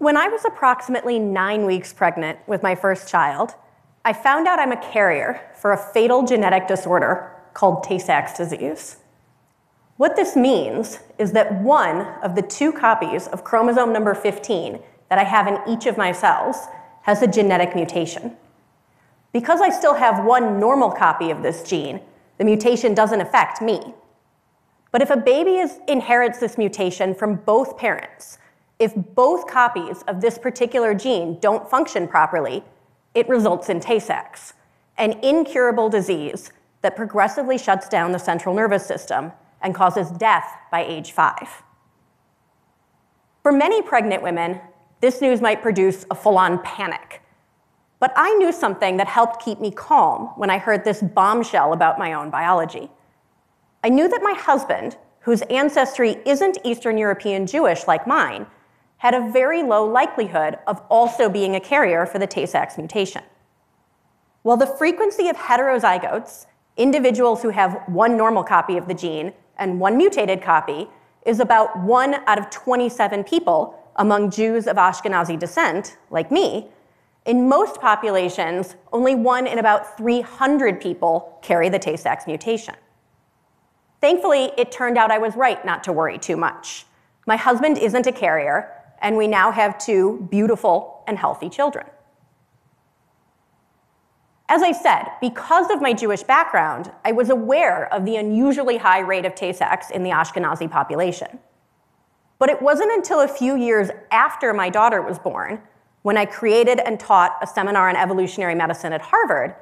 When I was approximately nine weeks pregnant with my first child, I found out I'm a carrier for a fatal genetic disorder called Tay Sachs disease. What this means is that one of the two copies of chromosome number 15 that I have in each of my cells has a genetic mutation. Because I still have one normal copy of this gene, the mutation doesn't affect me. But if a baby is, inherits this mutation from both parents, if both copies of this particular gene don't function properly, it results in Tay Sachs, an incurable disease that progressively shuts down the central nervous system and causes death by age five. For many pregnant women, this news might produce a full on panic. But I knew something that helped keep me calm when I heard this bombshell about my own biology. I knew that my husband, whose ancestry isn't Eastern European Jewish like mine, had a very low likelihood of also being a carrier for the Tay Sachs mutation. While the frequency of heterozygotes, individuals who have one normal copy of the gene, and one mutated copy is about one out of 27 people among Jews of Ashkenazi descent, like me. In most populations, only one in about 300 people carry the Tay Sachs mutation. Thankfully, it turned out I was right not to worry too much. My husband isn't a carrier, and we now have two beautiful and healthy children. As I said, because of my Jewish background, I was aware of the unusually high rate of Tay Sachs in the Ashkenazi population. But it wasn't until a few years after my daughter was born, when I created and taught a seminar on evolutionary medicine at Harvard,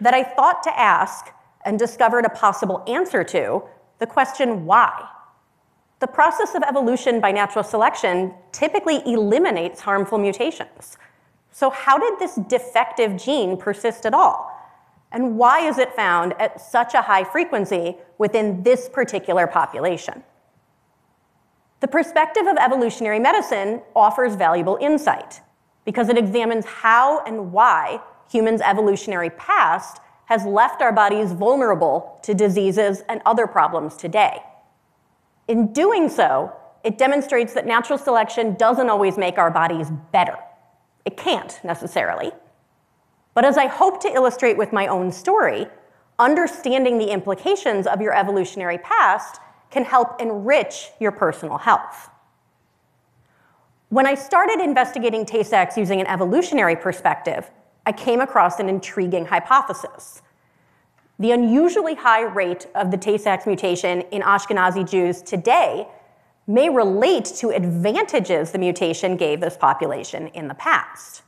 that I thought to ask and discovered a possible answer to the question why. The process of evolution by natural selection typically eliminates harmful mutations. So, how did this defective gene persist at all? And why is it found at such a high frequency within this particular population? The perspective of evolutionary medicine offers valuable insight because it examines how and why humans' evolutionary past has left our bodies vulnerable to diseases and other problems today. In doing so, it demonstrates that natural selection doesn't always make our bodies better. It can't necessarily. But as I hope to illustrate with my own story, understanding the implications of your evolutionary past can help enrich your personal health. When I started investigating Tay Sachs using an evolutionary perspective, I came across an intriguing hypothesis. The unusually high rate of the Tay Sachs mutation in Ashkenazi Jews today may relate to advantages the mutation gave this population in the past.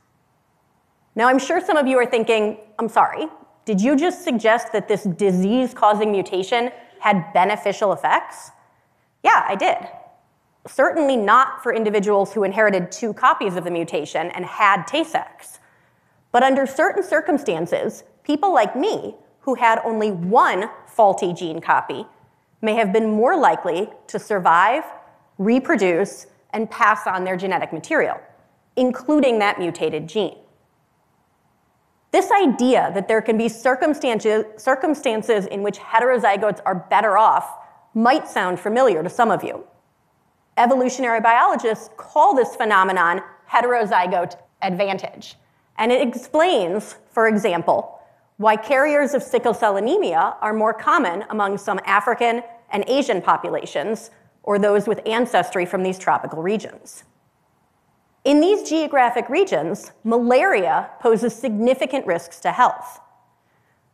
Now, I'm sure some of you are thinking, I'm sorry, did you just suggest that this disease causing mutation had beneficial effects? Yeah, I did. Certainly not for individuals who inherited two copies of the mutation and had Tay Sachs. But under certain circumstances, people like me, who had only one faulty gene copy, may have been more likely to survive reproduce, and pass on their genetic material, including that mutated gene. This idea that there can be circumstances, in which heterozygotes are better off might sound familiar to some of you. Evolutionary biologists call this phenomenon heterozygote advantage. And it explains, for example, why carriers of sickle cell anemia are more common among some African and Asian populations or those with ancestry from these tropical regions. In these geographic regions, malaria poses significant risks to health.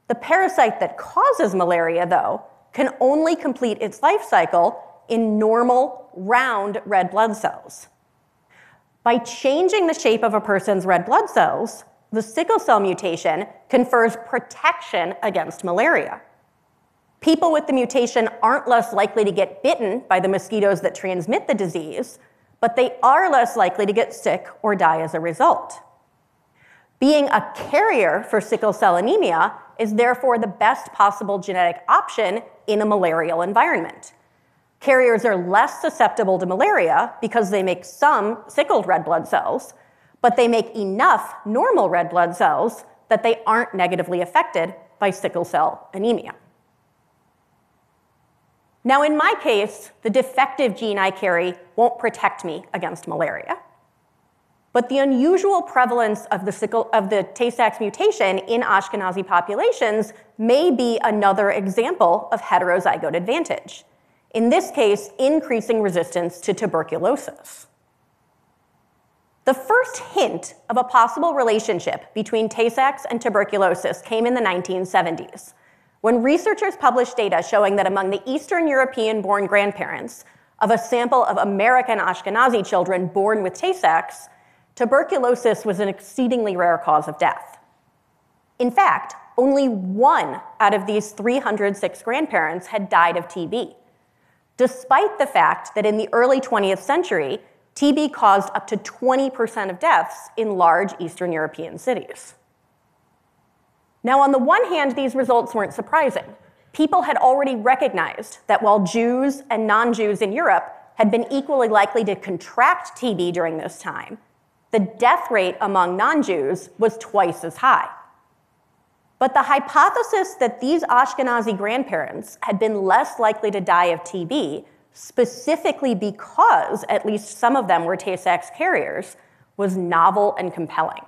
The parasite that causes malaria, though, can only complete its life cycle in normal, round red blood cells. By changing the shape of a person's red blood cells, the sickle cell mutation confers protection against malaria. People with the mutation aren't less likely to get bitten by the mosquitoes that transmit the disease, but they are less likely to get sick or die as a result. Being a carrier for sickle cell anemia is therefore the best possible genetic option in a malarial environment. Carriers are less susceptible to malaria because they make some sickled red blood cells, but they make enough normal red blood cells that they aren't negatively affected by sickle cell anemia. Now, in my case, the defective gene I carry won't protect me against malaria. But the unusual prevalence of the, sickle, of the Tay-Sachs mutation in Ashkenazi populations may be another example of heterozygote advantage. In this case, increasing resistance to tuberculosis. The first hint of a possible relationship between Tay-Sachs and tuberculosis came in the 1970s, when researchers published data showing that among the Eastern European born grandparents of a sample of American Ashkenazi children born with Tay-Sachs, tuberculosis was an exceedingly rare cause of death. In fact, only one out of these 306 grandparents had died of TB, despite the fact that in the early 20th century, TB caused up to 20% of deaths in large Eastern European cities. Now, on the one hand, these results weren't surprising. People had already recognized that while Jews and non Jews in Europe had been equally likely to contract TB during this time, the death rate among non Jews was twice as high. But the hypothesis that these Ashkenazi grandparents had been less likely to die of TB, specifically because at least some of them were Tay Sachs carriers, was novel and compelling.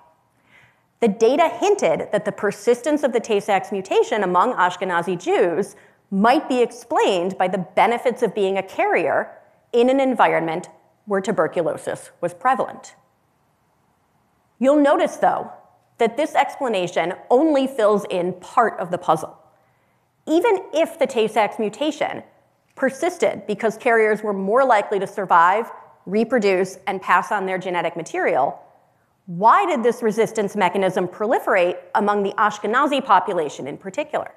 The data hinted that the persistence of the Tay Sachs mutation among Ashkenazi Jews might be explained by the benefits of being a carrier in an environment where tuberculosis was prevalent. You'll notice, though, that this explanation only fills in part of the puzzle. Even if the Tay-Sachs mutation persisted because carriers were more likely to survive, reproduce, and pass on their genetic material, why did this resistance mechanism proliferate among the Ashkenazi population in particular?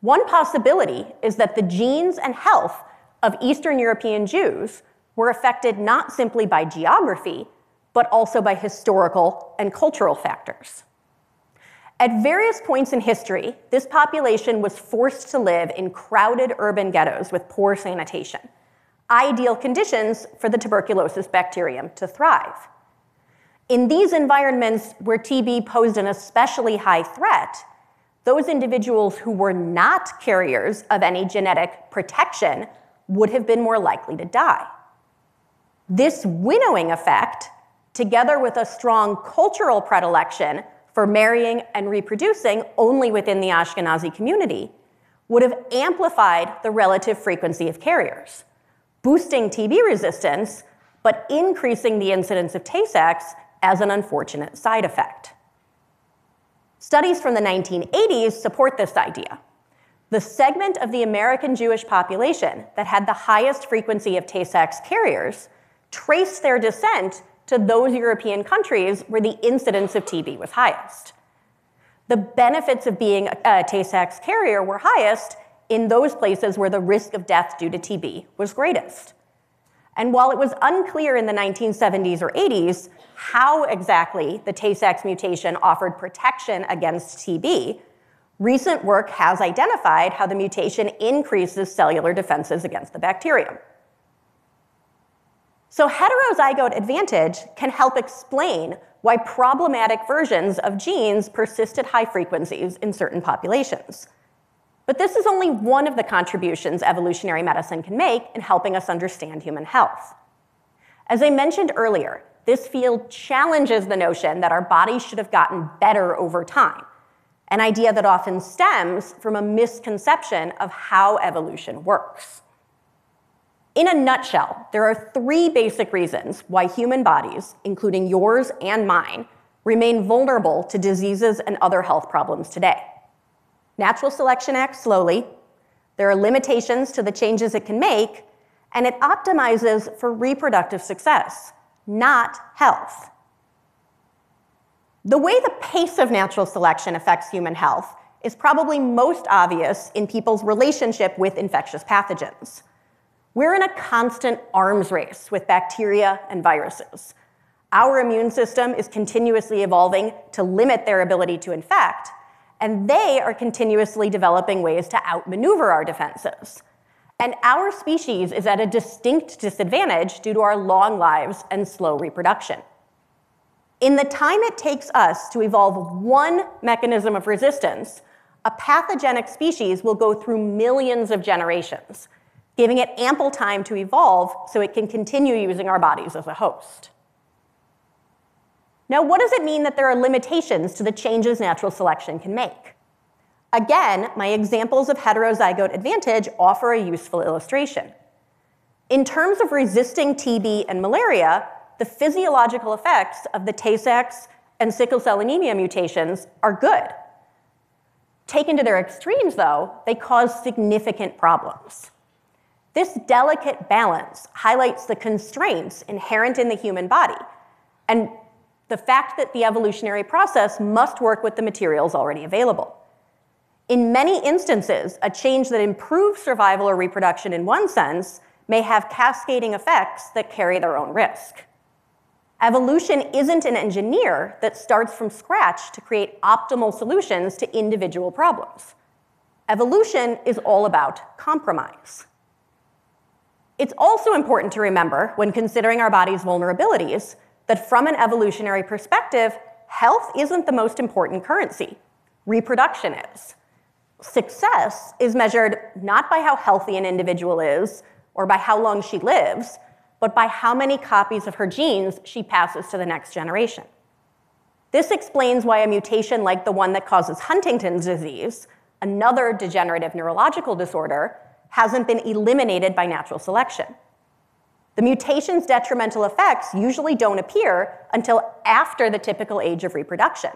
One possibility is that the genes and health of Eastern European Jews were affected not simply by geography, but also by historical and cultural factors. At various points in history, this population was forced to live in crowded urban ghettos with poor sanitation, ideal conditions for the tuberculosis bacterium to thrive. In these environments where TB posed an especially high threat, those individuals who were not carriers of any genetic protection would have been more likely to die. This winnowing effect together with a strong cultural predilection for marrying and reproducing only within the Ashkenazi community, would have amplified the relative frequency of carriers, boosting TB resistance, but increasing the incidence of Tay Sachs as an unfortunate side effect. Studies from the 1980s support this idea. The segment of the American Jewish population that had the highest frequency of Tay Sachs carriers traced their descent to those European countries where the incidence of TB was highest. The benefits of being a Tay-Sachs carrier were highest in those places where the risk of death due to TB was greatest. And while it was unclear in the 1970s or 80s how exactly the Tay-Sachs mutation offered protection against TB, recent work has identified how the mutation increases cellular defenses against the bacterium. So heterozygote advantage can help explain why problematic versions of genes persist at high frequencies in certain populations. But this is only one of the contributions evolutionary medicine can make in helping us understand human health. As I mentioned earlier, this field challenges the notion that our bodies should have gotten better over time, an idea that often stems from a misconception of how evolution works. In a nutshell, there are three basic reasons why human bodies, including yours and mine, remain vulnerable to diseases and other health problems today. Natural selection acts slowly, there are limitations to the changes it can make, and it optimizes for reproductive success, not health. The way the pace of natural selection affects human health is probably most obvious in people's relationship with infectious pathogens. We're in a constant arms race with bacteria and viruses. Our immune system is continuously evolving to limit their ability to infect, and they are continuously developing ways to outmaneuver our defenses. And our species is at a distinct disadvantage due to our long lives and slow reproduction. In the time it takes us to evolve one mechanism of resistance, a pathogenic species will go through millions of generations giving it ample time to evolve so it can continue using our bodies as a host. Now, what does it mean that there are limitations to the changes natural selection can make? Again, my examples of heterozygote advantage offer a useful illustration. In terms of resisting TB and malaria, the physiological effects of the Tay-Sachs and sickle cell anemia mutations are good. Taken to their extremes, though, they cause significant problems. This delicate balance highlights the constraints inherent in the human body and the fact that the evolutionary process must work with the materials already available. In many instances, a change that improves survival or reproduction in one sense may have cascading effects that carry their own risk. Evolution isn't an engineer that starts from scratch to create optimal solutions to individual problems. Evolution is all about compromise. It's also important to remember when considering our body's vulnerabilities that from an evolutionary perspective, health isn't the most important currency. Reproduction is. Success is measured not by how healthy an individual is or by how long she lives, but by how many copies of her genes she passes to the next generation. This explains why a mutation like the one that causes Huntington's disease, another degenerative neurological disorder, hasn't been eliminated by natural selection. The mutation's detrimental effects usually don't appear until after the typical age of reproduction,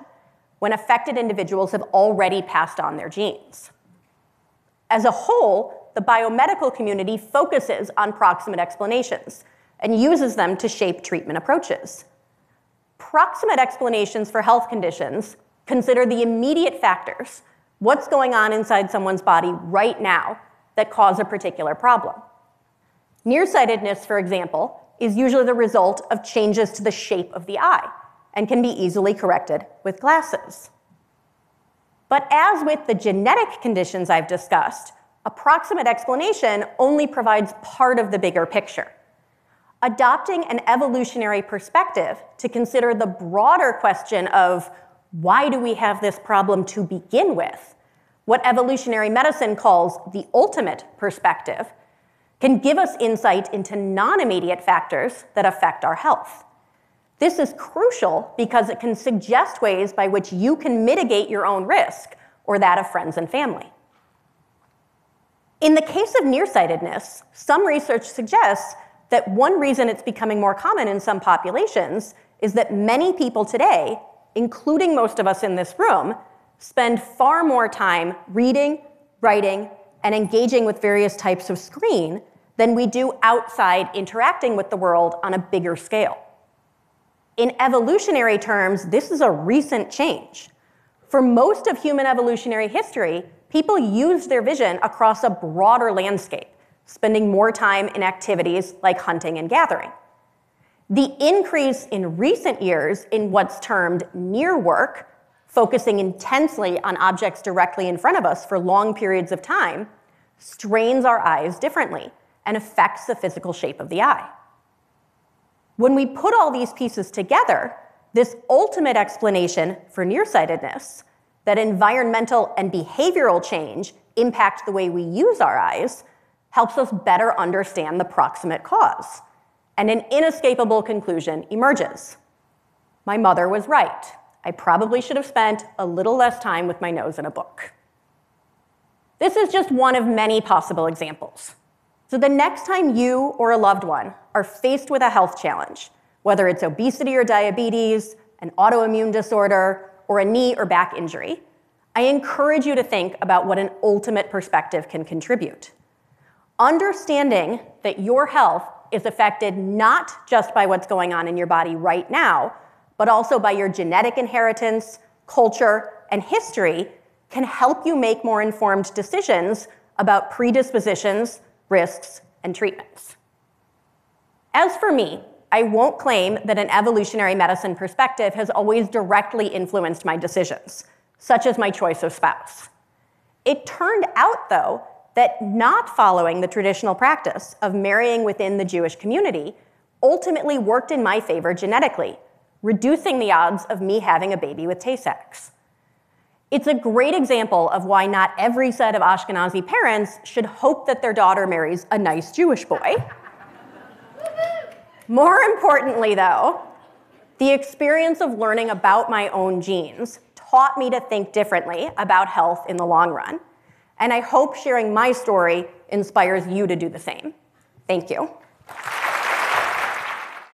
when affected individuals have already passed on their genes. As a whole, the biomedical community focuses on proximate explanations, and uses them to shape treatment approaches. Proximate explanations for health conditions consider the immediate factors, what's going on inside someone's body right now that cause a particular problem. Nearsightedness, for example, is usually the result of changes to the shape of the eye and can be easily corrected with glasses. But as with the genetic conditions I've discussed, a proximate explanation only provides part of the bigger picture adopting an evolutionary perspective to consider the broader question of why do we have this problem to begin with, what evolutionary medicine calls the ultimate perspective, can give us insight into non immediate factors that affect our health. This is crucial because it can suggest ways by which you can mitigate your own risk or that of friends and family. In the case of nearsightedness, some research suggests that one reason it's becoming more common in some populations is that many people today, including most of us in this room, spend far more time reading, writing, and engaging with various types of screen than we do outside interacting with the world on a bigger scale. In evolutionary terms, this is a recent change. For most of human evolutionary history, people used their vision across a broader landscape spending more time in activities like hunting and gathering. The increase in recent years in what's termed near work, focusing intensely on objects directly in front of us for long periods of time, strains our eyes differently and affects the physical shape of the eye. When we put all these pieces together, this ultimate explanation for nearsightedness, that environmental and behavioral change impact the way we use our eyes, helps us better understand the proximate cause. And an inescapable conclusion emerges. My mother was right. I probably should have spent a little less time with my nose in a book. This is just one of many possible examples. So, the next time you or a loved one are faced with a health challenge, whether it's obesity or diabetes, an autoimmune disorder, or a knee or back injury, I encourage you to think about what an ultimate perspective can contribute understanding that your health is affected not just by what's going on in your body right now, but also by your genetic inheritance, culture, and history can help you make more informed decisions about predispositions, risks, and treatments. As for me, I won't claim that an evolutionary medicine perspective has always directly influenced my decisions, such as my choice of spouse. It turned out, though, that not following the traditional practice of marrying within the Jewish community ultimately worked in my favor genetically, reducing the odds of me having a baby with Tay-Sachs. It's a great example of why not every set of Ashkenazi parents should hope that their daughter marries a nice Jewish boy. More importantly, though, The experience of learning about my own genes taught me to think differently about health in the long run, and I hope sharing my story inspires you to do the same. Thank you.